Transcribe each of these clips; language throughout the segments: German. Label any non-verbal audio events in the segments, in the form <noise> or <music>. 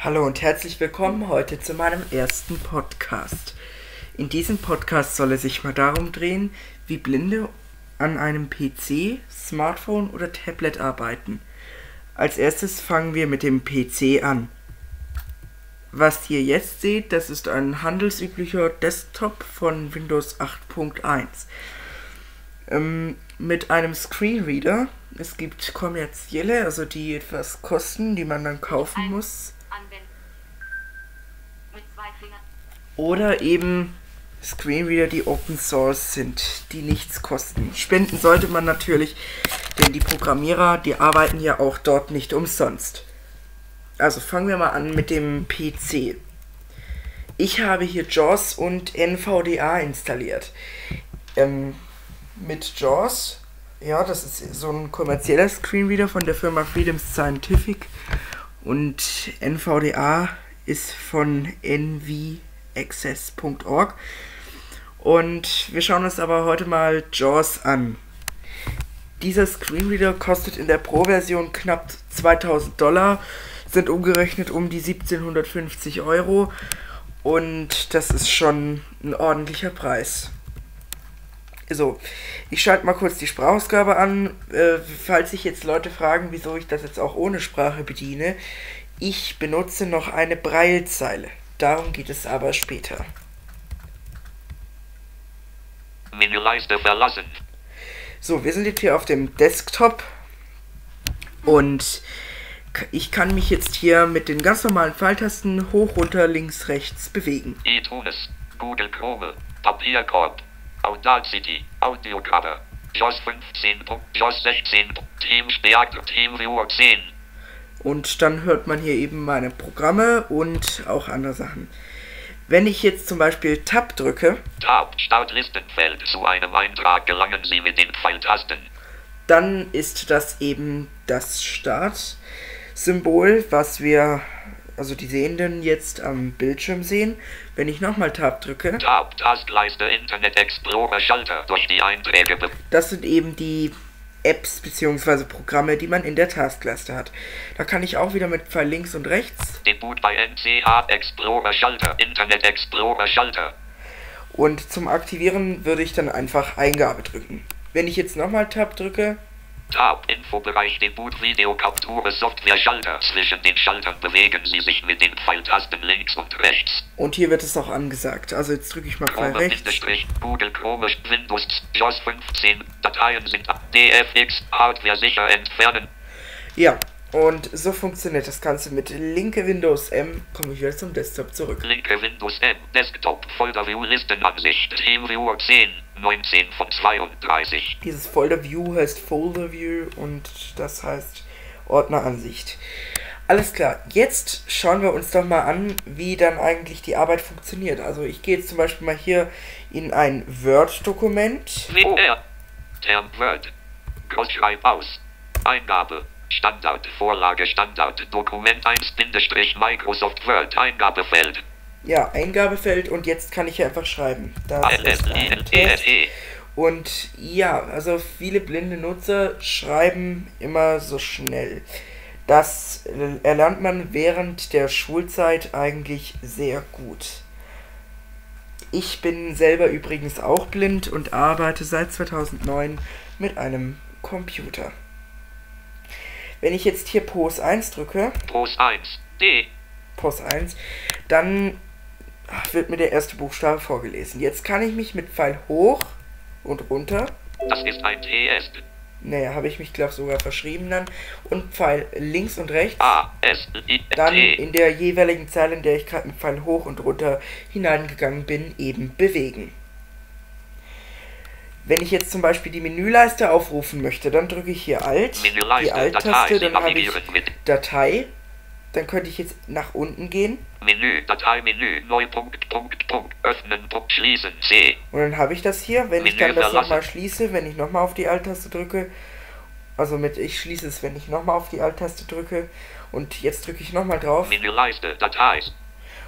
Hallo und herzlich willkommen heute zu meinem ersten Podcast. In diesem Podcast soll es sich mal darum drehen, wie Blinde an einem PC, Smartphone oder Tablet arbeiten. Als erstes fangen wir mit dem PC an. Was ihr jetzt seht, das ist ein handelsüblicher Desktop von Windows 8.1 ähm, mit einem Screenreader. Es gibt kommerzielle, also die etwas kosten, die man dann kaufen muss. Oder eben Screenreader, die Open Source sind, die nichts kosten. Spenden sollte man natürlich, denn die Programmierer, die arbeiten ja auch dort nicht umsonst. Also fangen wir mal an mit dem PC. Ich habe hier JAWS und NVDA installiert. Ähm, mit JAWS, ja, das ist so ein kommerzieller Screenreader von der Firma Freedom Scientific und NVDA ist von nvaccess.org. Und wir schauen uns aber heute mal JAWS an. Dieser Screenreader kostet in der Pro-Version knapp 2000 Dollar, sind umgerechnet um die 1750 Euro und das ist schon ein ordentlicher Preis. So, ich schalte mal kurz die Sprachausgabe an, äh, falls sich jetzt Leute fragen, wieso ich das jetzt auch ohne Sprache bediene. Ich benutze noch eine Breilzeile. Darum geht es aber später. Menüleiste verlassen. So, wir sind jetzt hier auf dem Desktop und ich kann mich jetzt hier mit den ganz normalen Pfeiltasten hoch, runter, links, rechts bewegen. iTunes, Google Chrome, Papierkorb, Audacity, Audiocover, JOS 15. JOS 16. Teamsperr, Teamviewer 10. Und dann hört man hier eben meine Programme und auch andere Sachen. Wenn ich jetzt zum Beispiel Tab drücke, Tab, Startlistenfeld. Zu einem Eintrag gelangen Sie mit den Pfeiltasten. dann ist das eben das Startsymbol, was wir, also die Sehenden jetzt am Bildschirm sehen. Wenn ich nochmal Tab drücke, Tab, Tastleiste, Internet Explorer, Schalter. Durch die Einträge das sind eben die Apps bzw. Programme, die man in der Taskleiste hat. Da kann ich auch wieder mit Pfeil links und rechts Debut bei NCH Explorer, Schalter. Internet Explorer, Schalter. und zum Aktivieren würde ich dann einfach Eingabe drücken. Wenn ich jetzt nochmal Tab drücke, Tab, Infobereich, Debut, Videokapture, Software, Schalter. Zwischen den Schaltern bewegen Sie sich mit den Pfeiltasten links und rechts. und hier wird es auch angesagt. Also jetzt drücke ich mal Chrome, rechts. Bindestrich, Google Chrome, Windows, JOS 15, Dateien sind ab, DFX, Hardware sicher entfernen. Ja, und so funktioniert das Ganze mit linke Windows M. Komme ich wieder zum Desktop zurück. Linke Windows M, Desktop, Folder View, Listenansicht, Teamviewer 10, 19 von 32. Dieses Folder View heißt Folder View und das heißt Ordneransicht. Alles klar, jetzt schauen wir uns doch mal an, wie dann eigentlich die Arbeit funktioniert. Also ich gehe jetzt zum Beispiel mal hier in ein Word-Dokument. Term Word, Großschreib aus, Eingabe, Standard, Vorlage, Standard, Dokument 1, Bindestrich, Microsoft Word, Eingabefeld, Ja, Eingabefeld und jetzt kann ich hier einfach schreiben. Test. ALSENTE, Und ja, also viele blinde Nutzer schreiben immer so schnell. Das äh, erlernt man während der Schulzeit eigentlich sehr gut. Ich bin selber übrigens auch blind und arbeite seit 2009 mit einem Computer. Wenn ich jetzt hier POS 1 drücke, Pros 1, D, POS 1, dann wird mir der erste Buchstabe vorgelesen. Jetzt kann ich mich mit Pfeil hoch und runter das ist ein TS, Naja, habe ich mich, glaube sogar verschrieben dann. Und Pfeil links und rechts. A, S, I, Dann in der jeweiligen Zeile, in der ich gerade mit Pfeil hoch und runter hineingegangen bin, eben bewegen. Wenn ich jetzt zum Beispiel die Menüleiste aufrufen möchte, dann drücke ich hier Alt, die Menüleiste, Datei, Alt-Taste, dann habe ich Datei. Dann könnte ich jetzt nach unten gehen. Menü, Dateimenü, Neupunkt, Punkt, Punkt, öffnen, Punkt, schließen, C, und dann habe ich das hier. Wenn ich Menü dann das nochmal schließe, wenn ich nochmal auf die Alt-Taste drücke, also mit ich schließe es, wenn ich nochmal auf die Alt-Taste drücke. Und jetzt drücke ich nochmal drauf. Menüleiste, Datei,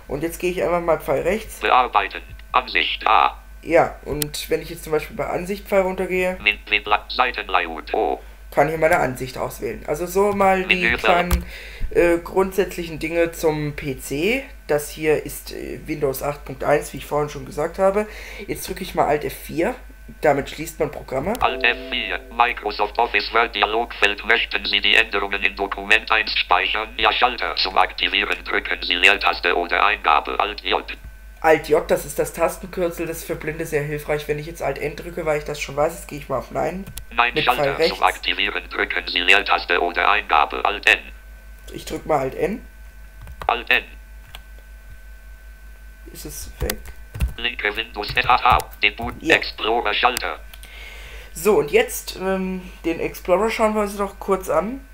und jetzt gehe ich einfach mal Pfeil rechts. Bearbeiten, Ansicht A, Ja, und wenn ich jetzt zum Beispiel bei Ansicht Pfeil runtergehe, Min, Min, Seitenlayout, O, kann ich meine Ansicht auswählen. Also so mal die kleinen äh, grundsätzlichen Dinge zum PC. Das hier ist äh, Windows 8.1, wie ich vorhin schon gesagt habe. Jetzt drücke ich mal Alt F4. Damit schließt man Programme. Alt F4. Microsoft Office Word Dialogfeld. Möchten Sie die Änderungen in Dokument 1 speichern? Ja, Schalter zum Aktivieren drücken Sie Leertaste oder Eingabe Alt J. Alt J, das ist das Tastenkürzel, das ist für Blinde sehr hilfreich. Wenn ich jetzt Alt N drücke, weil ich das schon weiß, jetzt gehe ich mal auf Nein. Nein, Mit Pfeil Schalter rechts. zum Aktivieren drücken Sie Leertaste oder Eingabe Alt N. Ich drücke mal Alt N. Alt N. Ist es weg? Linke Windows SHH. Debut Ja. Explorer Schalter. So, und jetzt ähm, den Explorer schauen wir uns noch kurz an.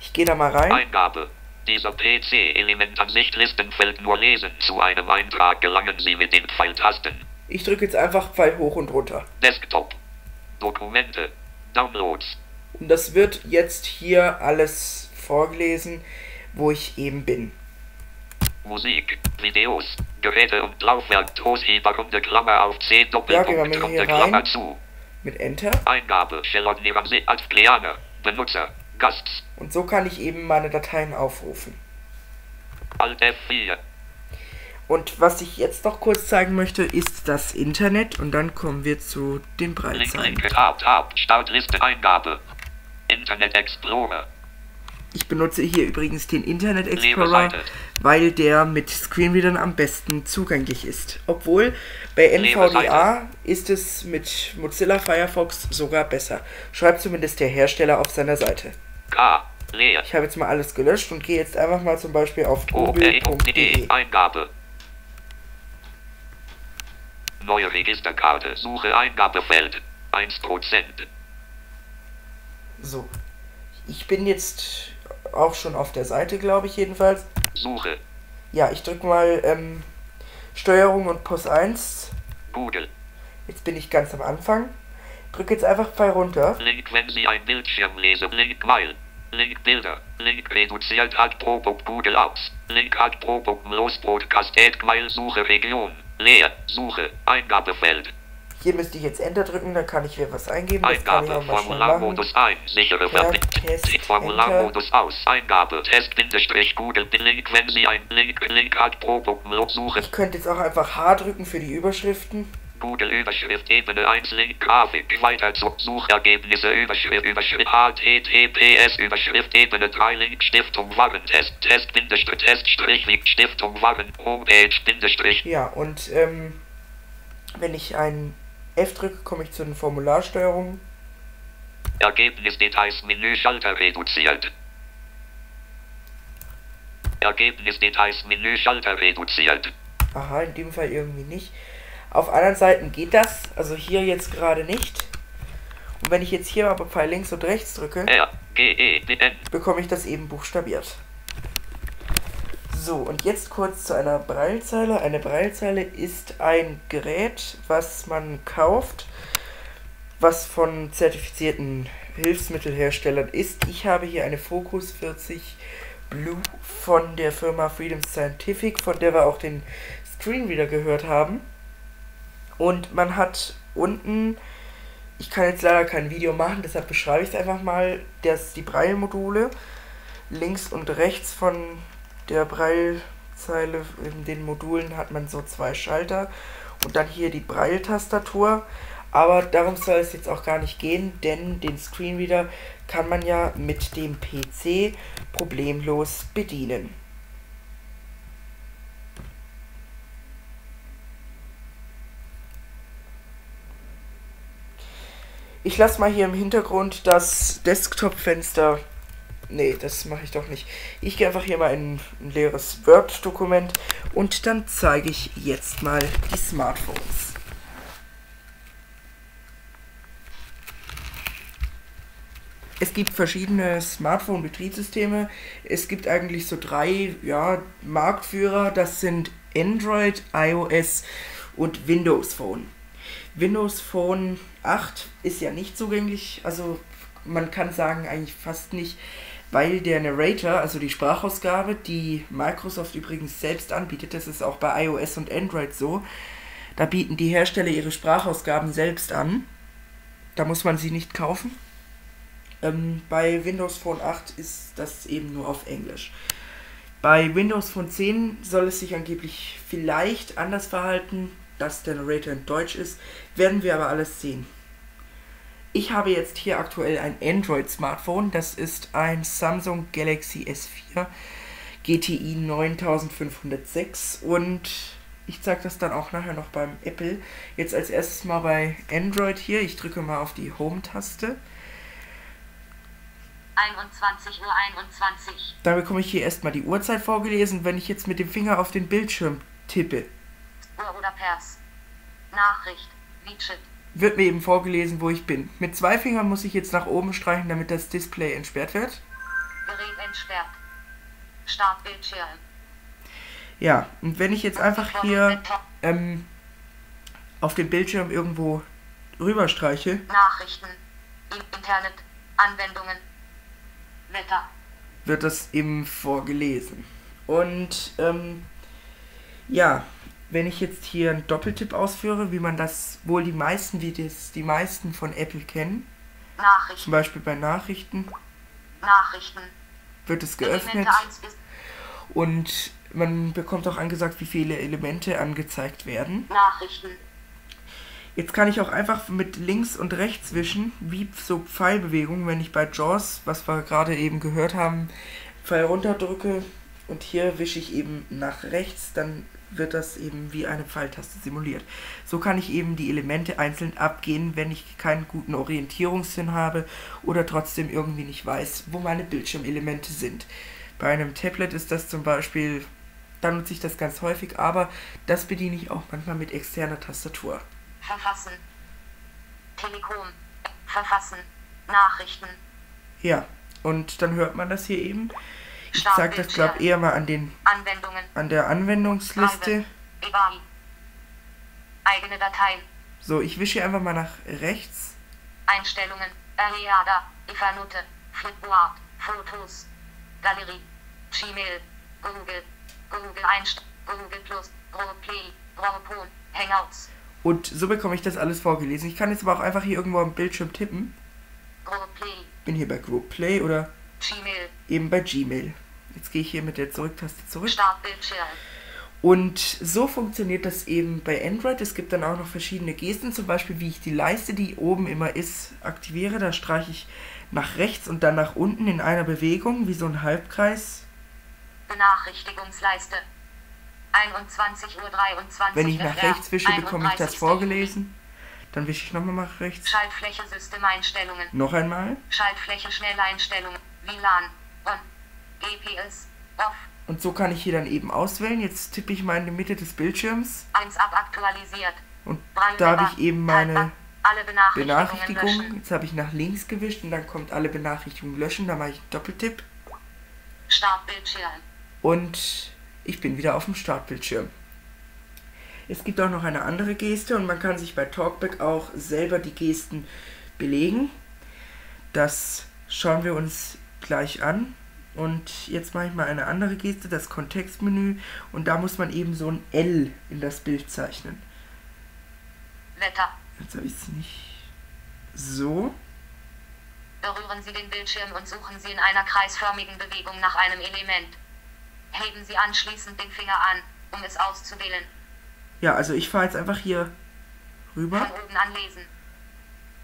Ich gehe da mal rein. Eingabe. Dieser PC-Elementansicht Listenfeld nur lesen. Zu einem Eintrag gelangen Sie mit den Pfeiltasten. Ich drücke jetzt einfach Pfeil hoch und runter. Desktop. Dokumente. Downloads. Und das wird jetzt hier alles vorgelesen, wo ich eben bin. Musik. Videos. Geräte und Laufwerk. Großheber runde Klammer auf C Ja, Doppelpunkt hier runde. Klammer zu. Mit Enter. Eingabe. Shellon Niramse als Pleane. Benutzer. Und so kann ich eben meine Dateien aufrufen. Alt F4. Und was ich jetzt noch kurz zeigen möchte, ist das Internet. Und dann kommen wir zu den. Internet Explorer. Ich benutze hier übrigens den Internet Explorer, weil der mit Screenreadern am besten zugänglich ist. Obwohl bei NVDA ist es mit Mozilla Firefox sogar besser. Schreibt zumindest der Hersteller auf seiner Seite. K. Leer. Ich habe jetzt mal alles gelöscht und gehe jetzt einfach mal zum Beispiel auf google.de. Eingabe. Neue Registerkarte. Suche Eingabefeld. 1%. So. Ich bin jetzt auch schon auf der Seite, glaube ich jedenfalls. Suche. Ja, ich drücke mal ähm, Steuerung und Pos 1. Google. Jetzt bin ich ganz am Anfang. Drücke jetzt einfach Pfeil runter. Link, wenn Sie ein Bildschirm lesen. Link, Mail. Link, Bilder. Link, reduziert hat pro Punkt Google Apps. Link hat pro Punkt los Podcast Mail, Suche Region. Leer. Suche. Eingabefeld. Hier müsste ich jetzt Enter drücken, dann kann ich hier was eingeben. Eingabe. Formularmodus ein. Sichere Verbindung. Test, Formularmodus aus. Eingabe. Test Bindestrich Google. Link, wenn Sie ein Link, Link hat pro Punkt Suche. Ich könnte jetzt auch einfach H drücken für die Überschriften. Google Überschrift Ebene 1 Link Grafik weiter zu Suchergebnisse Überschrift Überschrift HTTPS Überschrift Ebene 3 Link Stiftung Warentest Test Bindestrich Test Strich wie Stiftung Waren Homepage Bindestrich Ja, und ähm, wenn ich ein F drücke, komme ich zu den Formularsteuerungen. Ergebnis Details Menü Schalter reduziert Ergebnis Details Menü Schalter reduziert Aha, in dem Fall irgendwie nicht. Auf anderen Seiten geht das, also hier jetzt gerade nicht. Und wenn ich jetzt hier aber Pfeil links und rechts drücke, E bekomme ich das eben buchstabiert. So, und jetzt kurz zu einer Braillezeile. Eine Braillezeile ist ein Gerät, was man kauft, was von zertifizierten Hilfsmittelherstellern ist. Ich habe hier eine Focus 40 Blue von der Firma Freedom Scientific, von der wir auch den Screenreader gehört haben. Und man hat unten, ich kann jetzt leider kein Video machen, deshalb beschreibe ich es einfach mal, dass die Braille-Module links und rechts von der Braillezeile in den Modulen hat man so zwei Schalter und dann hier die Braille-Tastatur. Aber darum soll es jetzt auch gar nicht gehen, denn den Screenreader kann man ja mit dem PC problemlos bedienen. Ich lasse mal hier im Hintergrund das Desktop-Fenster. Nee, das mache ich doch nicht. Ich gehe einfach hier mal in ein leeres Word-Dokument und dann zeige ich jetzt mal die Smartphones. Es gibt verschiedene Smartphone-Betriebssysteme. Es gibt eigentlich so drei ja, Marktführer. Das sind Android, iOS und Windows Phone. Windows Phone 8 ist ja nicht zugänglich, also man kann sagen eigentlich fast nicht, weil der Narrator, also die Sprachausgabe, die Microsoft übrigens selbst anbietet, das ist auch bei iOS und Android so, da bieten die Hersteller ihre Sprachausgaben selbst an. Da muss man sie nicht kaufen. Ähm, bei Windows Phone 8 ist das eben nur auf Englisch. Bei Windows Phone 10 soll es sich angeblich vielleicht anders verhalten, dass der Narrator in Deutsch ist. Werden wir aber alles sehen. Ich habe jetzt hier aktuell ein Android-Smartphone. Das ist ein Samsung Galaxy S4 GTI 9506 und ich zeige das dann auch nachher noch beim Apple. Jetzt als erstes mal bei Android hier. Ich drücke mal auf die Home-Taste. 21 Uhr 21. Da bekomme ich hier erstmal die Uhrzeit vorgelesen. Wenn ich jetzt mit dem Finger auf den Bildschirm tippe, oder Pers. Nachricht. Widget. wird mir eben vorgelesen, wo ich bin. Mit zwei Fingern muss ich jetzt nach oben streichen, damit das Display entsperrt wird. Gerät entsperrt. Startbildschirm. Ja, und wenn ich jetzt einfach hier ähm, auf dem Bildschirm irgendwo rüberstreiche, Nachrichten. Internet. Anwendungen. Wetter. wird das eben vorgelesen. Und ähm, ja, wenn ich jetzt hier einen Doppeltipp ausführe, wie man das wohl die meisten, wie das die meisten von Apple kennen, zum Nachrichten. Beispiel bei Nachrichten, Nachrichten. wird es geöffnet Elemente 1 bis und man bekommt auch angesagt, wie viele Elemente angezeigt werden. Nachrichten. Jetzt kann ich auch einfach mit links und rechts wischen, wie so Pfeilbewegungen, wenn ich bei JAWS, was wir gerade eben gehört haben, Pfeil runterdrücke und hier wische ich eben nach rechts, dann wird das eben wie eine Pfeiltaste simuliert. So kann ich eben die Elemente einzeln abgehen, wenn ich keinen guten Orientierungssinn habe oder trotzdem irgendwie nicht weiß, wo meine Bildschirmelemente sind. Bei einem Tablet ist das zum Beispiel, da nutze ich das ganz häufig, aber das bediene ich auch manchmal mit externer Tastatur. Verfassen. Telekom. Verfassen. Nachrichten. Ja, und dann hört man das hier eben. Ich zeige das, glaube ich, eher mal an, den, an der Anwendungsliste. Eigene Dateien. So, ich wische hier einfach mal nach rechts. Einstellungen. Ariada. Evernote. Flipboard. Fotos. Galerie. Gmail. Google. Google Einst. Google Plus. Roleplay. Rolepon. Hangouts. Und so bekomme ich das alles vorgelesen. Ich kann jetzt aber auch einfach hier irgendwo am Bildschirm tippen. Roleplay. Bin hier bei Group Play oder Gmail. eben bei Gmail. Jetzt gehe ich hier mit der Zurücktaste zurück. Startbildschirm. Und so funktioniert das eben bei Android. Es gibt dann auch noch verschiedene Gesten, zum Beispiel wie ich die Leiste, die oben immer ist, aktiviere. Da streiche ich nach rechts und dann nach unten in einer Bewegung, wie so ein Halbkreis. Benachrichtigungsleiste. 21 Uhr 23. Wenn ich nach rechts wische, bekomme ich das 31. vorgelesen. Dann wische ich nochmal nach rechts. Schaltfläche Systemeinstellungen. Noch einmal. Schaltfläche Schnelleinstellungen. WLAN. On. GPS. Off. Und so kann ich hier dann eben auswählen. Jetzt tippe ich mal in die Mitte des Bildschirms. 1 ab aktualisiert. Und da habe ich eben meine. Alle Benachrichtigungen, löschen. Jetzt habe ich nach links gewischt und dann kommt alle Benachrichtigungen löschen. Da mache ich einen Doppeltipp. Startbildschirm. Und ich bin wieder auf dem Startbildschirm. Es gibt auch noch eine andere Geste und man kann sich bei Talkback auch selber die Gesten belegen. Das schauen wir uns gleich an. Und jetzt mache ich mal eine andere Geste, das Kontextmenü. Und da muss man eben so ein L in das Bild zeichnen. Wetter. Jetzt habe ich es nicht so. Berühren Sie den Bildschirm und suchen Sie in einer kreisförmigen Bewegung nach einem Element. Heben Sie anschließend den Finger an, um es auszuwählen. Ja, also ich fahre jetzt einfach hier Von rüber. oben anlesen.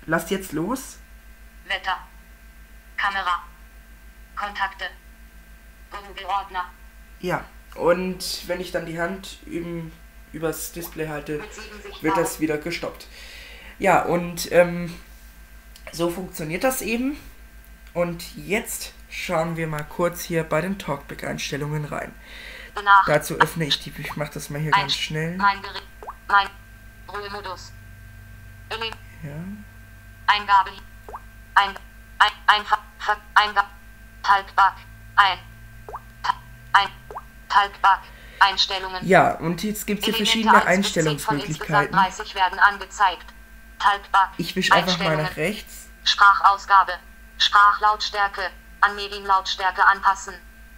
Lasst jetzt los. Wetter. Kamera. Kontakte. Google-Ordner. Ja, und wenn ich dann die Hand üben, übers Display halte, Mit 70 wird das wieder gestoppt. Ja, und ähm, so funktioniert das eben. Und jetzt schauen wir mal kurz hier bei den Talkback-Einstellungen rein. Benach. Dazu öffne ich die, ich mache das mal hier ganz schnell. Mein Gerät. Mein Ruhemodus. Ja. Eingabe. Ein. Ein. Einfach. Ver, Eingabe. Talkback. Ein. Ein. Talkback. Einstellungen. ja, und jetzt gibt es hier verschiedene 1 bis 10 von insgesamt Einstellungsmöglichkeiten. 30 werden angezeigt. Talkback. Ich wische einfach mal nach rechts. Sprachausgabe. Sprachlautstärke. An Medienlautstärke anpassen.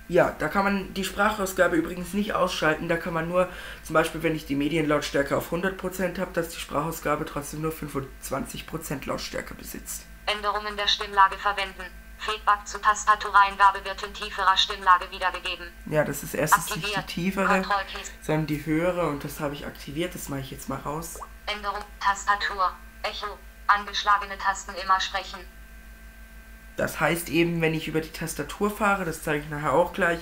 Ja, da kann man die Sprachausgabe übrigens nicht ausschalten. Da kann man nur, zum Beispiel, wenn ich die Medienlautstärke auf 100% habe, dass die Sprachausgabe trotzdem nur 25% Lautstärke besitzt. Änderungen der Stimmlage verwenden. Feedback zu Tastatureingabe wird in tieferer Stimmlage wiedergegeben. Ja, das ist erstens nicht die tiefere, sondern die höhere und das habe ich aktiviert. Das mache ich jetzt mal raus. Änderung. Tastatur. Echo. Angeschlagene Tasten immer sprechen. Das heißt eben, wenn ich über die Tastatur fahre, das zeige ich nachher auch gleich,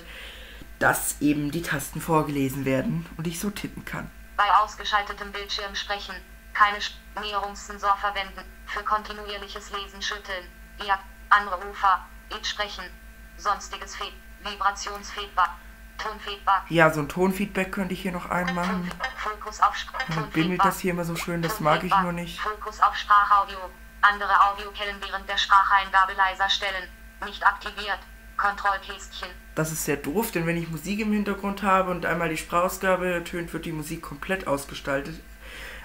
dass eben die Tasten vorgelesen werden und ich so tippen kann. Bei ausgeschaltetem Bildschirm sprechen. Keine Näherungssensor verwenden. Für kontinuierliches Lesen schütteln. Ja. Andere Ufer. It sprechen. Sonstiges Feed. Vibrationsfeedback. Tonfeedback. Ja, so ein Tonfeedback könnte ich hier noch einmachen. Fokus auf Sp Dann bimmelt das hier immer so schön, das mag ich nur nicht. Fokus auf Sprachaudio. Andere Audiokellen während der Spracheingabe leiser stellen. Nicht aktiviert. Kontrollkästchen. Das ist sehr doof, denn wenn ich Musik im Hintergrund habe und einmal die Sprachausgabe ertönt, wird die Musik komplett ausgestaltet,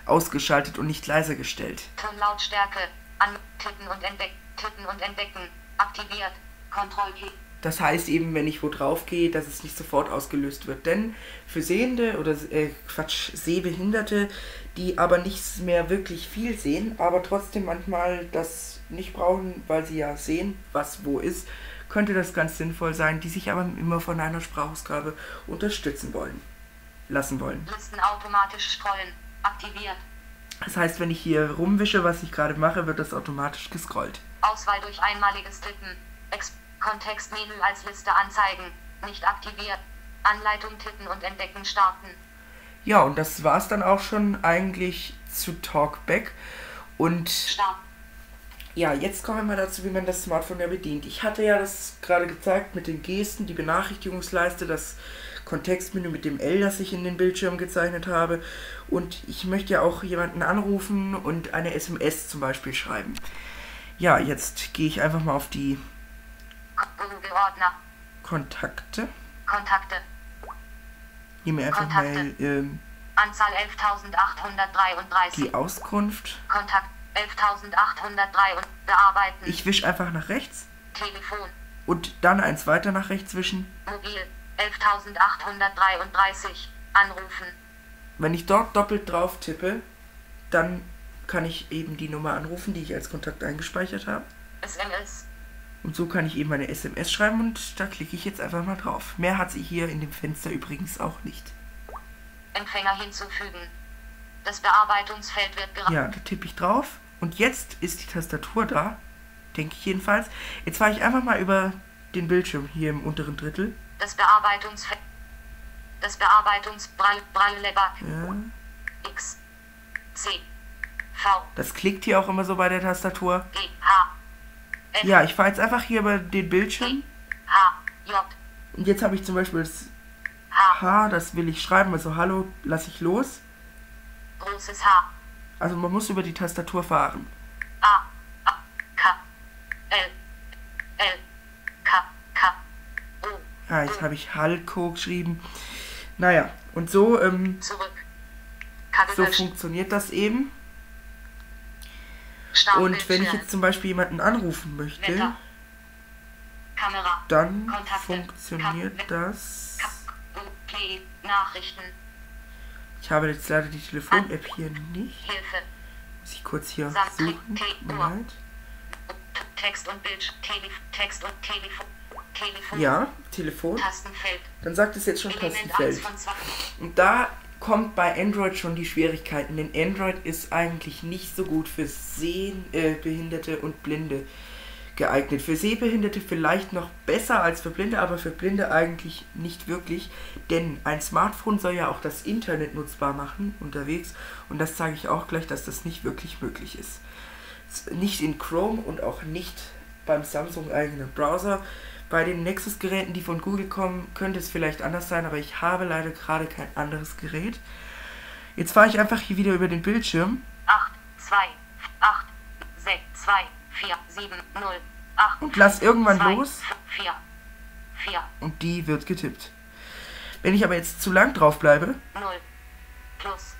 ausgeschaltet und nicht leiser gestellt. Tonlautstärke. An Tippen und entdecken. Tippen und entdecken. Aktiviert. Kontrollkästchen. Das heißt eben, wenn ich wo drauf gehe, dass es nicht sofort ausgelöst wird. Denn für Sehende oder äh, Quatsch, Sehbehinderte, die aber nicht mehr wirklich viel sehen, aber trotzdem manchmal das nicht brauchen, weil sie ja sehen, was wo ist, könnte das ganz sinnvoll sein, die sich aber immer von einer Sprachausgabe unterstützen wollen, lassen wollen. Listen automatisch scrollen. Aktiviert. Das heißt, wenn ich hier rumwische, was ich gerade mache, wird das automatisch gescrollt. Auswahl durch einmaliges Tippen. Ex Kontextmenü als Liste anzeigen. Nicht aktiviert. Anleitung tippen und entdecken starten. Ja, und das war's dann auch schon eigentlich zu Talkback. Und Start. ja, jetzt kommen wir mal dazu, wie man das Smartphone ja bedient. Ich hatte ja das gerade gezeigt mit den Gesten, die Benachrichtigungsleiste, das Kontextmenü mit dem L, das ich in den Bildschirm gezeichnet habe. Und ich möchte ja auch jemanden anrufen und eine SMS zum Beispiel schreiben. Ja, jetzt gehe ich einfach mal auf die. Kontakte. Kontakte. Nehme einfach Kontakte. mal ähm, Anzahl 11.833. die Auskunft. Kontakt 11.803 und bearbeiten. Ich wische einfach nach rechts Telefon. und dann eins weiter nach rechts wischen. Mobil 11.833. Anrufen. Wenn ich dort doppelt drauf tippe, dann kann ich eben die Nummer anrufen, die ich als Kontakt eingespeichert habe. SMS. Und so kann ich eben eine SMS schreiben und da klicke ich jetzt einfach mal drauf. Mehr hat sie hier in dem Fenster übrigens auch nicht. Empfänger hinzufügen. Das Bearbeitungsfeld wird gerade. Ja, da tippe ich drauf und jetzt ist die Tastatur da, denke ich jedenfalls. Jetzt fahre ich einfach mal über den Bildschirm hier im unteren Drittel. Das Bearbeitungsfeld. Das Bearbeitungsbraille Ja, X. C. Das klickt hier auch immer so bei der Tastatur. Ja, ich fahre jetzt einfach hier über den Bildschirm und jetzt habe ich zum Beispiel das H. Das will ich schreiben, also Hallo, lasse ich los. Großes H. Also man muss über die Tastatur fahren. A. A. K. L. L. K. K. O. Ja, jetzt habe ich Halko geschrieben. Naja, und so, ähm, so funktioniert das eben. Und wenn ich jetzt zum Beispiel jemanden anrufen möchte, dann funktioniert das. Ich habe jetzt leider die Telefon-App hier nicht. Hilfe. Muss ich kurz hier suchen. Leid. Text und Bild. Telef Text und Telefon. Telefon. Ja, Telefon. Tastenfeld. Dann sagt es jetzt schon Element 1 Tastenfeld. von 2. Und da kommt bei Android schon die Schwierigkeiten, denn Android ist eigentlich nicht so gut für Sehbehinderte äh, und Blinde geeignet. Für Sehbehinderte vielleicht noch besser als für Blinde, aber für Blinde eigentlich nicht wirklich, denn ein Smartphone soll ja auch das Internet nutzbar machen unterwegs und das zeige ich auch gleich, dass das nicht wirklich möglich ist. Nicht in Chrome und auch nicht beim Samsung eigenen Browser. Bei den Nexus-Geräten, die von Google kommen, könnte es vielleicht anders sein, aber ich habe leider gerade kein anderes Gerät. Jetzt fahre ich einfach hier wieder über den Bildschirm 8, 2, 8, 6, 2, 4, 7, 0, 8. Und lass irgendwann 2, los. 4, 4, und die wird getippt. Wenn ich aber jetzt zu lang drauf bleibe, 0, plus.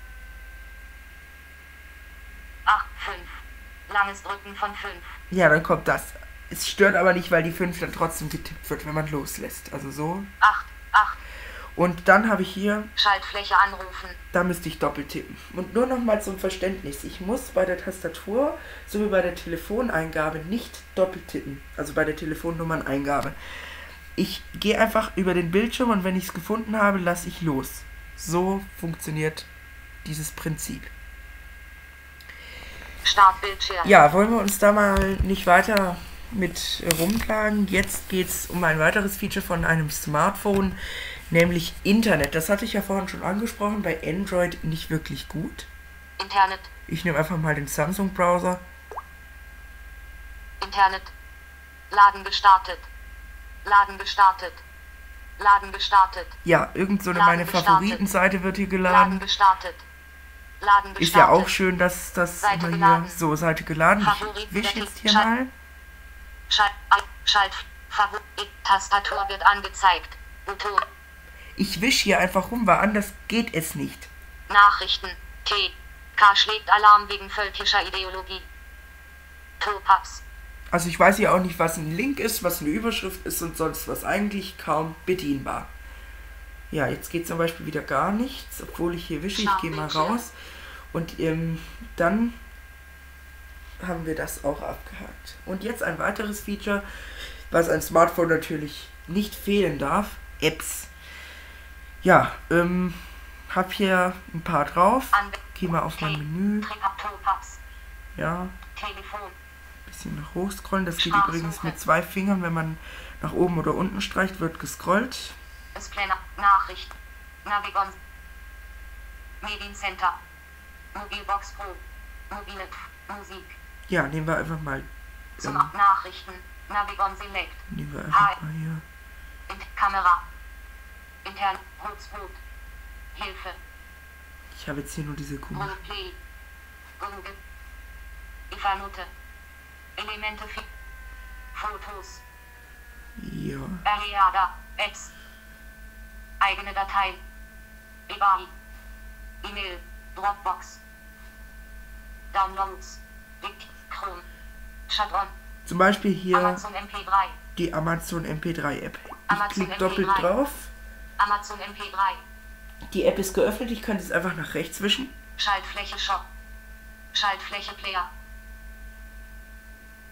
8, 5. Langes Drücken von 5. ja, dann kommt das. Es stört aber nicht, weil die 5 dann trotzdem getippt wird, wenn man loslässt. Also so. 8, 8. Und dann habe ich hier, Schaltfläche anrufen. da müsste ich doppelt tippen. Und nur nochmal zum Verständnis. Ich muss bei der Tastatur sowie bei der Telefoneingabe nicht doppelt tippen. Also bei der Telefonnummerneingabe. Ich gehe einfach über den Bildschirm und wenn ich es gefunden habe, lasse ich los. So funktioniert dieses Prinzip. Startbildschirm. Ja, wollen wir uns da mal nicht weiter mit rumplagen. Jetzt geht es um ein weiteres Feature von einem Smartphone, nämlich Internet. Das hatte ich ja vorhin schon angesprochen, bei Android nicht wirklich gut. Internet. Ich nehme einfach mal den Samsung-Browser. Internet. Laden gestartet. Laden gestartet. Laden gestartet. Ja, irgend so eine Laden meine. Favoritenseite wird hier Laden geladen. gestartet. Laden gestartet. Ist ja auch schön, dass das Seite immer hier geladen. so Seite geladen. Ich Favoriten wisch der jetzt hier mal. Schalt, Schalt, Tastatur wird angezeigt. Button, Ich wisch hier einfach rum, weil anders geht es nicht. Nachrichten, T. K schlägt Alarm wegen völkischer Ideologie. Topaps, Also ich weiß ja auch nicht, was ein Link ist, was eine Überschrift ist und sonst was. Eigentlich kaum bedienbar. Ja, jetzt geht zum Beispiel wieder gar nichts, obwohl ich hier wische. Ich gehe mal raus. Und ähm, dann haben wir das auch abgehakt. Und jetzt ein weiteres Feature, was ein Smartphone natürlich nicht fehlen darf. Apps. Ja, ähm, hab hier ein paar drauf. Geh mal auf mein Menü. Ja, bisschen nach hoch scrollen. Das geht übrigens mit zwei Fingern. Wenn man nach oben oder unten streicht, wird gescrollt. Nachricht, Navigon, Mediencenter, Mobilbox Pro, mobile Musik, Ja, nehmen wir einfach mal, ähm, Nachrichten, Navigon Select, nehmen wir Hi. einfach mal hier. in Kamera, intern, Hotspot, Hilfe, Ich habe jetzt hier nur diese Google, Ifanute, Elemente, für Fotos, Ja, Ariada, Apps, eigene Datei, eBay, E-Mail, Dropbox, Downloads, Shadron, zum Beispiel hier Amazon MP3, die Amazon MP3 App. Ich klicke doppelt MP3. drauf. Amazon MP3, Die App ist geöffnet. Ich könnte es einfach nach rechts wischen. Schaltfläche Shop, Schaltfläche Player,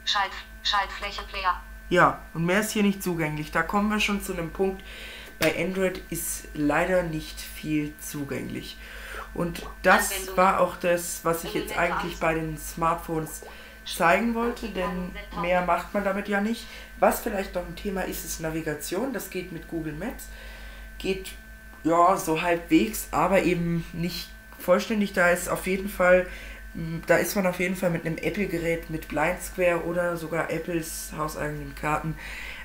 Schalt, Schaltfläche Player, Ja, und mehr ist hier nicht zugänglich. Da kommen wir schon zu einem Punkt. Bei Android ist leider nicht viel zugänglich. Und das war auch das, was ich jetzt eigentlich bei den Smartphones zeigen wollte, denn mehr macht man damit ja nicht. Was vielleicht noch ein Thema ist, ist Navigation. Das geht mit Google Maps. Geht ja so halbwegs, aber eben nicht vollständig. Da ist auf jeden Fall, da ist man auf jeden Fall mit einem Apple-Gerät mit Blind Square oder sogar Apples hauseigenen Karten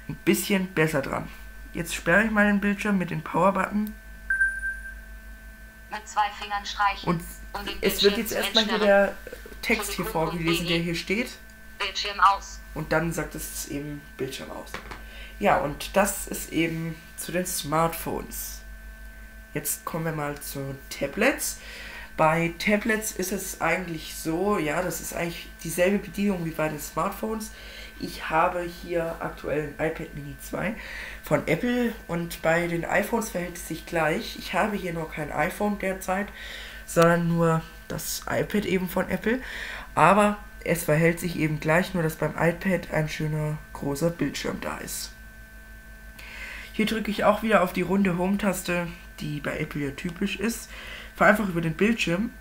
ein bisschen besser dran. Jetzt sperre ich mal den Bildschirm mit dem Power-Button mit zwei Fingern streichen, und um es wird jetzt erstmal hier der Text hier vorgelesen, der hier steht. Bildschirm aus, Und dann sagt es eben Bildschirm aus. Ja, und das ist eben zu den Smartphones. Jetzt kommen wir mal zu Tablets. Bei Tablets ist es eigentlich so, ja, das ist eigentlich dieselbe Bedienung wie bei den Smartphones. Ich habe hier aktuell ein iPad Mini 2 von Apple und bei den iPhones verhält es sich gleich. Ich habe hier nur kein iPhone derzeit, sondern nur das iPad eben von Apple. Aber es verhält sich eben gleich, nur dass beim iPad ein schöner großer Bildschirm da ist. Hier drücke ich auch wieder auf die runde Home-Taste, die bei Apple ja typisch ist. Fahre einfach über den Bildschirm.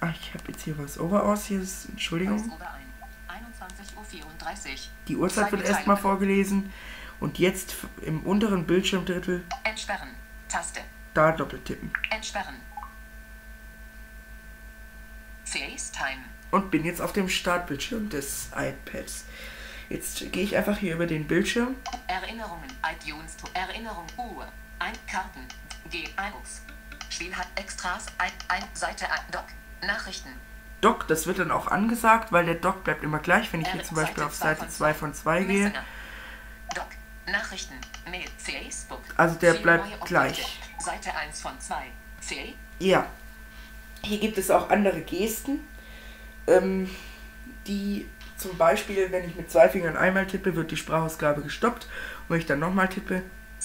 Ach, ich habe jetzt hier was Overaus. Hier ist, Entschuldigung. Oberein. 21.34 Uhr. Die Uhrzeit wird erstmal vorgelesen. Und jetzt im unteren Bildschirmdrittel Entsperren. Taste. da doppeltippen. Entsperren. FaceTime. Und bin jetzt auf dem Startbildschirm des iPads. Jetzt gehe ich einfach hier über den Bildschirm. Erinnerungen. iTunes. to- Erinnerung. Uhr. Ein Karten. G. iBooks. Spiel hat Extras. Ein, ein Seite. Ein Doc. Nachrichten. Dock, das wird dann auch angesagt, weil der Dock bleibt immer gleich, wenn ich hier zum Beispiel auf Seite 2 von 2 gehe. Doc. Nachrichten. Mail. Facebook. Also der bleibt gleich. Seite 1 von 2. C. Ja. Hier gibt es auch andere Gesten, ähm, die zum Beispiel, wenn ich mit zwei Fingern einmal tippe, wird die Sprachausgabe gestoppt. Und wenn ich dann nochmal tippe,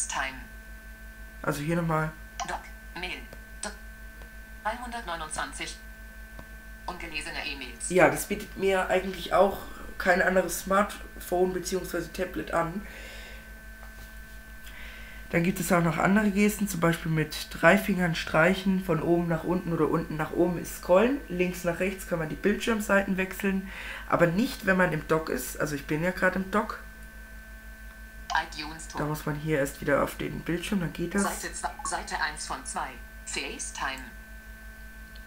Time. Also hier nochmal. Doc. Mail. Doc. 329. Ungelesene E-Mails. Ja, das bietet mir eigentlich auch kein anderes Smartphone bzw. Tablet an. Dann gibt es auch noch andere Gesten, zum Beispiel mit drei Fingern streichen, von oben nach unten oder unten nach oben ist scrollen. Links nach rechts kann man die Bildschirmseiten wechseln, aber nicht, wenn man im Dock ist. Also ich bin ja gerade im Dock. Da muss man hier erst wieder auf den Bildschirm, dann geht das. Seite, zwei, Seite 1 von 2. FaceTime.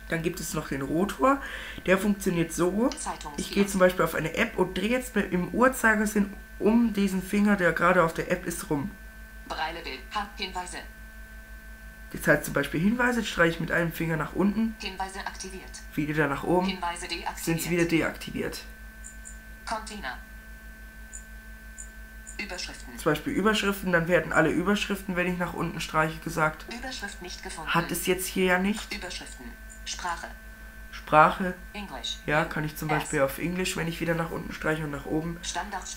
Dann gibt es noch den Rotor. Der funktioniert so. Ich gehe zum Beispiel auf eine App und drehe jetzt im Uhrzeigersinn um diesen Finger, der gerade auf der App ist, rum. Breilebild. Ha- Hinweise. Das heißt zum Beispiel Hinweise, streiche ich mit einem Finger nach unten, Hinweise aktiviert. wieder nach oben, Hinweise sind deaktiviert. sie wieder deaktiviert. Container. Überschriften. Zum Beispiel Überschriften, dann werden alle Überschriften, wenn ich nach unten streiche, gesagt. Überschrift nicht gefunden. Hat es jetzt hier ja nicht. Überschriften. Sprache. Sprache, Englisch. ja, kann ich zum Beispiel auf Englisch, wenn ich wieder nach unten streiche und nach oben.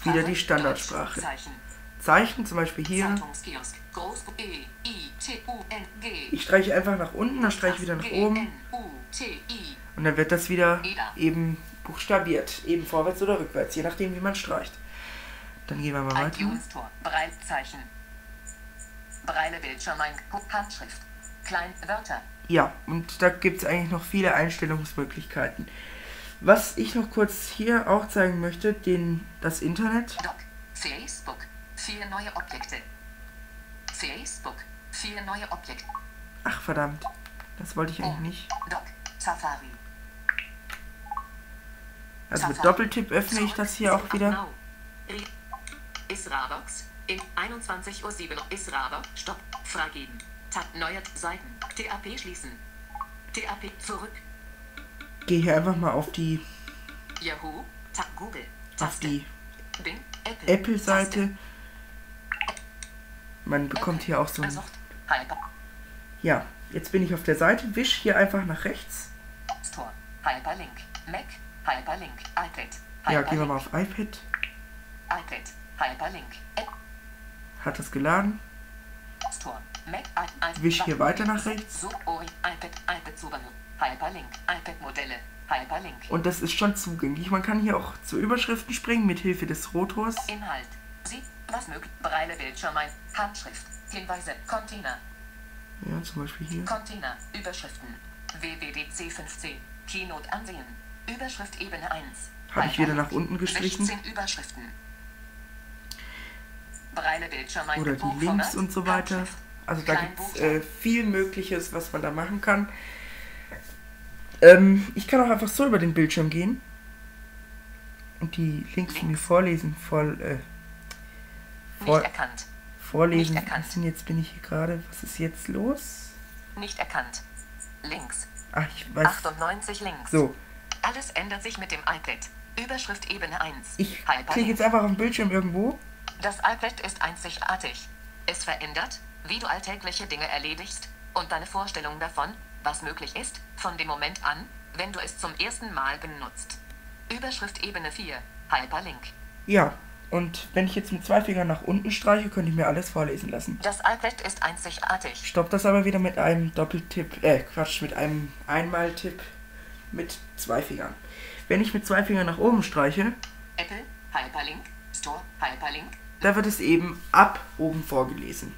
Wieder die Standardsprache. Deutsch. Zeichen. Zeichen, zum Beispiel hier. E. Ich streiche einfach nach unten, dann streiche ich wieder nach oben. Und dann wird das wieder eben buchstabiert. Eben vorwärts oder rückwärts, je nachdem wie man streicht. Dann gehen wir mal weiter. Breilzeichen. Breile Bildschirm Handschrift. Ja, und da gibt es eigentlich noch viele Einstellungsmöglichkeiten. Was ich noch kurz hier auch zeigen möchte, den, das Internet. Doc. Facebook. Vier neue Objekte. Facebook. Vier neue Objekte. Ach verdammt, das wollte ich eigentlich Um. nicht. Doc. Safari. Also mit. Doppeltipp öffne ich das hier auch wieder. Israbox. In 21.07 Uhr. Israbox. Stopp. Freigeben. Tab. Neue Seiten. TAP schließen. TAP zurück. Gehe hier einfach mal auf die, Yahoo. Tab. Google. auf Taste. die Bing. Apple. Apple-Seite. Man bekommt hier auch so ein... Hyper. Ja, jetzt bin ich auf der Seite, wisch hier einfach nach rechts. Store. Hyperlink. Mac. Hyperlink. iPad. Ja, gehen wir mal auf iPad. iPad. Hyperlink. App. Hat das geladen. Store. Mac. Wisch hier weiter nach rechts. Hyperlink. Und das ist schon zugänglich. Man kann hier auch zu Überschriften springen mit Hilfe des Rotors. Inhalt. Sie, was möglich. Breile Bildschirm ein. Handschrift. Hinweise. Container. Ja, zum Beispiel hier. Container. Überschriften. WWDC 15. Keynote ansehen. Überschrift Ebene 1. Habe ich wieder nach unten gestrichen. 16 Überschriften. Breile Bildschirm ein. Oder die. Links und so weiter. Also da gibt es äh, viel Mögliches, was man da machen kann. Ähm, ich kann auch einfach so über den Bildschirm gehen und die Links von mir vorlesen. Voll, äh, vor, Nicht erkannt. vorlesen. nicht erkannt. Was denn jetzt bin ich hier gerade? Was ist jetzt los? Nicht erkannt. Links. Ach, ich weiß. 98 links. So, Alles ändert sich mit dem iPad. Überschrift Ebene 1. ich klicke jetzt einfach auf den Bildschirm irgendwo. Das iPad ist einzigartig. Es verändert, wie du alltägliche Dinge erledigst und deine Vorstellung davon, was möglich ist, von dem Moment an, wenn du es zum ersten Mal benutzt. Überschrift Ebene 4. Hyperlink. Ja, und wenn ich jetzt mit zwei Fingern nach unten streiche, könnte ich mir alles vorlesen lassen. Das iPad ist einzigartig. Stopp das aber wieder mit einem Doppeltipp, äh, Quatsch, mit einem Einmaltipp mit zwei Fingern. Wenn ich mit zwei Fingern nach oben streiche, Apple, Hyperlink, Store, Hyperlink, da wird es eben ab oben vorgelesen.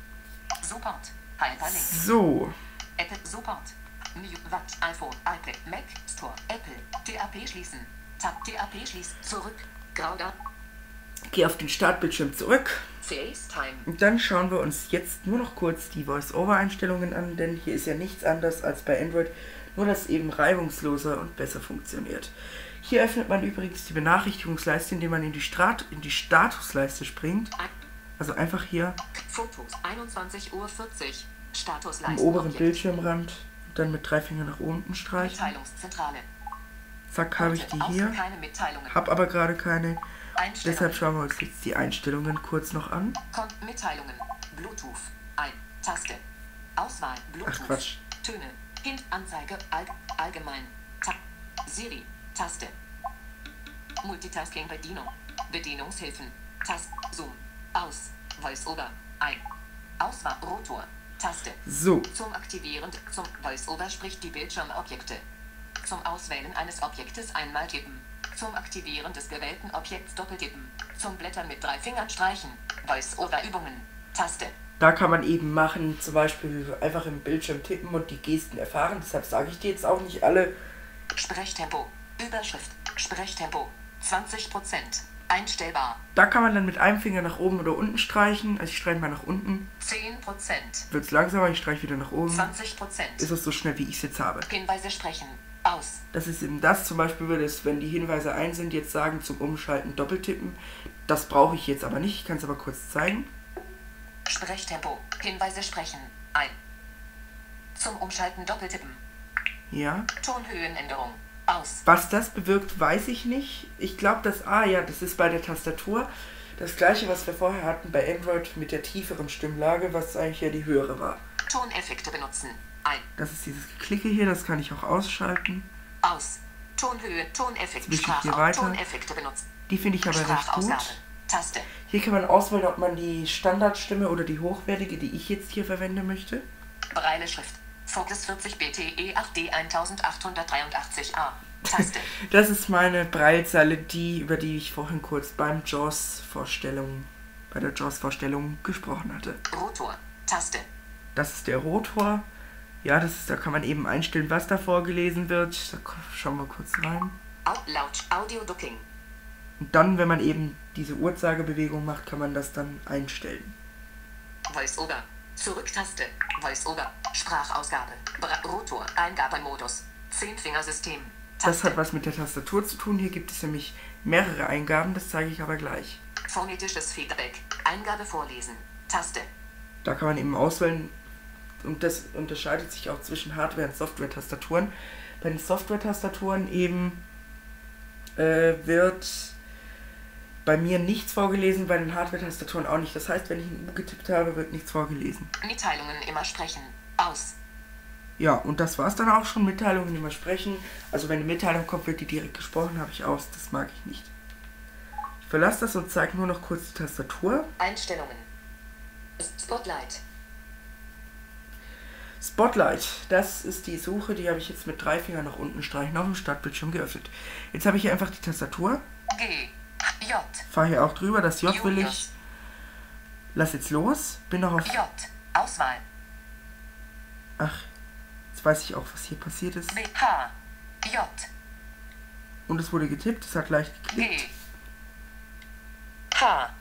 Support, Hyperlink, So, Apple Support, New Watt, iPhone, iPad, Mac, Store, Apple, TAP schließen, Tab TAP schließen, zurück, Grauda, gehe auf den Startbildschirm zurück und dann schauen wir uns jetzt nur noch kurz die Voice-Over-Einstellungen an, denn hier ist ja nichts anders als bei Android, nur dass eben reibungsloser und besser funktioniert. Hier öffnet man übrigens die Benachrichtigungsleiste, indem man in die, Strat in die Statusleiste springt. Also einfach hier Fotos, 21.40 Uhr, am Statusleiste, oberen Objekt. Bildschirmrand und dann mit drei Fingern nach unten streichen. Zack, habe ich die hier. Keine Mitteilungen. Hab aber gerade keine. Deshalb schauen wir uns jetzt die Einstellungen kurz noch an. Kon Mitteilungen. Bluetooth. Ein. Taste. Auswahl. Bluetooth. Ach, Quatsch. Töne. Hint. Anzeige. All allgemein. Ta Siri. Taste. Multitasking. Bedienung. Bedienungshilfen. Tast. Zoom. Aus. Voice-over. Ein. Auswahl. Rotor. Taste. So, Zum Aktivieren zum VoiceOver spricht die Bildschirmobjekte. Zum Auswählen eines Objektes einmal tippen. Zum Aktivieren des gewählten Objekts doppeltippen. Zum Blättern mit drei Fingern streichen. VoiceOver Übungen. Taste. da kann man eben machen, zum Beispiel einfach im Bildschirm tippen und die Gesten erfahren. Deshalb sage ich dir jetzt auch nicht alle. Sprechtempo. Überschrift. Sprechtempo. 20%. Einstellbar. Da kann man dann mit einem Finger nach oben oder unten streichen. Also ich streiche mal nach unten. 10%. Wird es langsamer, ich streiche wieder nach oben. 20%. Ist es so schnell, wie ich es jetzt habe. Hinweise sprechen. Aus. Das ist eben das, zum Beispiel würde es, wenn die Hinweise ein sind, jetzt sagen zum Umschalten doppeltippen. Das brauche ich jetzt aber nicht, ich kann es aber kurz zeigen. Sprechtempo. Hinweise sprechen. Ein. Zum Umschalten doppeltippen. Ja. Tonhöhenänderung. Aus. Was das bewirkt, weiß ich nicht. Ich glaube, dass, ah ja, das ist bei der Tastatur das gleiche, was wir vorher hatten bei Android mit der tieferen Stimmlage, was eigentlich ja die höhere war. Toneffekte benutzen. Ein. Das ist dieses Geklicke hier, das kann ich auch ausschalten. Aus. Tonhöhe. Toneffekt. Jetzt wische ich hier Sprach. weiter. Toneffekte benutzen. Die finde ich aber recht gut. Taste. Hier kann man auswählen, ob man die Standardstimme oder die hochwertige, die ich jetzt hier verwende möchte. Breile Schrift. Focus 40 BTE 8D 1883a. Taste. <laughs> Das ist meine Breilzeile, die, über die ich vorhin kurz beim JAWS-Vorstellung, bei der JAWS-Vorstellung gesprochen hatte. Rotor. Taste. Das ist der Rotor. Ja, das ist, da kann man eben einstellen, was da vorgelesen wird. Da schauen wir kurz rein. Au laut. Audio Ducking. Und dann, wenn man eben diese Uhrzeigebewegung macht, kann man das dann einstellen. VoiceOver. Zurücktaste. VoiceOver. Sprachausgabe. Rotor. Eingabemodus. Zehnfingersystem. Das Taste. hat was mit der Tastatur zu tun. Hier gibt es nämlich mehrere Eingaben, das zeige ich aber gleich. Phonetisches Feedback. Eingabe vorlesen. Taste. Da kann man eben auswählen und das unterscheidet sich auch zwischen Hardware- und Software-Tastaturen. Bei den Software-Tastaturen eben äh, wird bei mir nichts vorgelesen, bei den Hardware-Tastaturen auch nicht. Das heißt, wenn ich ein U getippt habe, wird nichts vorgelesen. Mitteilungen immer sprechen. Aus. Ja, und das war's dann auch schon. Mitteilungen immer sprechen. Also wenn eine Mitteilung kommt, wird die direkt gesprochen, habe ich aus. Das mag ich nicht. Ich verlasse das und zeige nur noch kurz die Tastatur. Einstellungen. Spotlight. Spotlight, das ist die Suche, die habe ich jetzt mit drei Fingern nach unten streichen auf dem Startbildschirm geöffnet. Jetzt habe ich hier einfach die Tastatur, G. J. fahre hier auch drüber, das J will ich, lass jetzt los, bin noch auf, J. Auswahl. ach, jetzt weiß ich auch, was hier passiert ist. B. H. J. Und es wurde getippt, es hat leicht geklickt. G. H.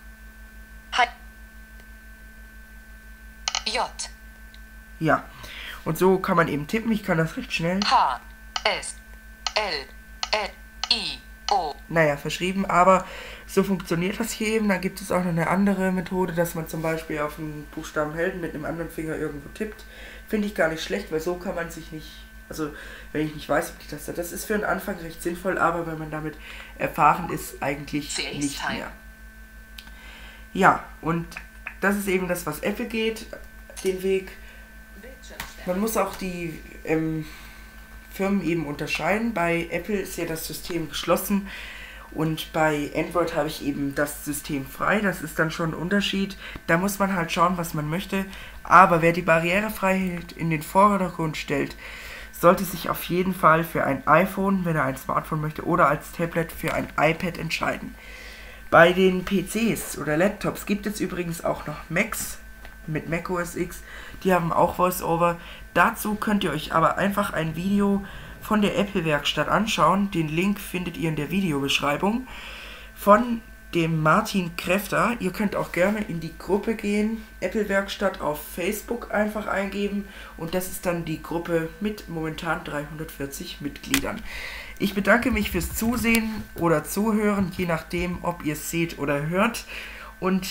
H. J. Ja, und so kann man eben tippen, ich kann das recht schnell. H. S. L. L. I. O. naja, verschrieben, aber so funktioniert das hier eben. Dann gibt es auch noch eine andere Methode, dass man zum Beispiel auf einen Buchstaben Helden mit einem anderen Finger irgendwo tippt. Finde ich gar nicht schlecht, weil so kann man sich nicht, also wenn ich nicht weiß, ob die Taste, das ist für den Anfang recht sinnvoll, aber wenn man damit erfahren ist, eigentlich nicht mehr. Ja, und das ist eben das, was Apple geht, den Weg. Man muss auch die ähm, Firmen eben unterscheiden. Bei Apple ist ja das System geschlossen und bei Android habe ich eben das System frei. Das ist dann schon ein Unterschied. Da muss man halt schauen, was man möchte. Aber wer die Barrierefreiheit in den Vordergrund stellt, sollte sich auf jeden Fall für ein iPhone, wenn er ein Smartphone möchte, oder als Tablet für ein iPad entscheiden. Bei den PCs oder Laptops gibt es übrigens auch noch Macs mit Mac OS X. Die haben auch VoiceOver. Dazu könnt ihr euch aber einfach ein Video von der Apple Werkstatt anschauen. Den Link findet ihr in der Videobeschreibung von dem Martin Kräfter. Ihr könnt auch gerne in die Gruppe gehen, Apple Werkstatt auf Facebook einfach eingeben und das ist dann die Gruppe mit momentan 340 Mitgliedern. Ich bedanke mich fürs Zusehen oder Zuhören, je nachdem, ob ihr es seht oder hört und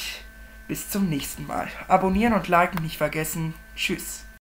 bis zum nächsten Mal. Abonnieren und liken nicht vergessen. Tschüss.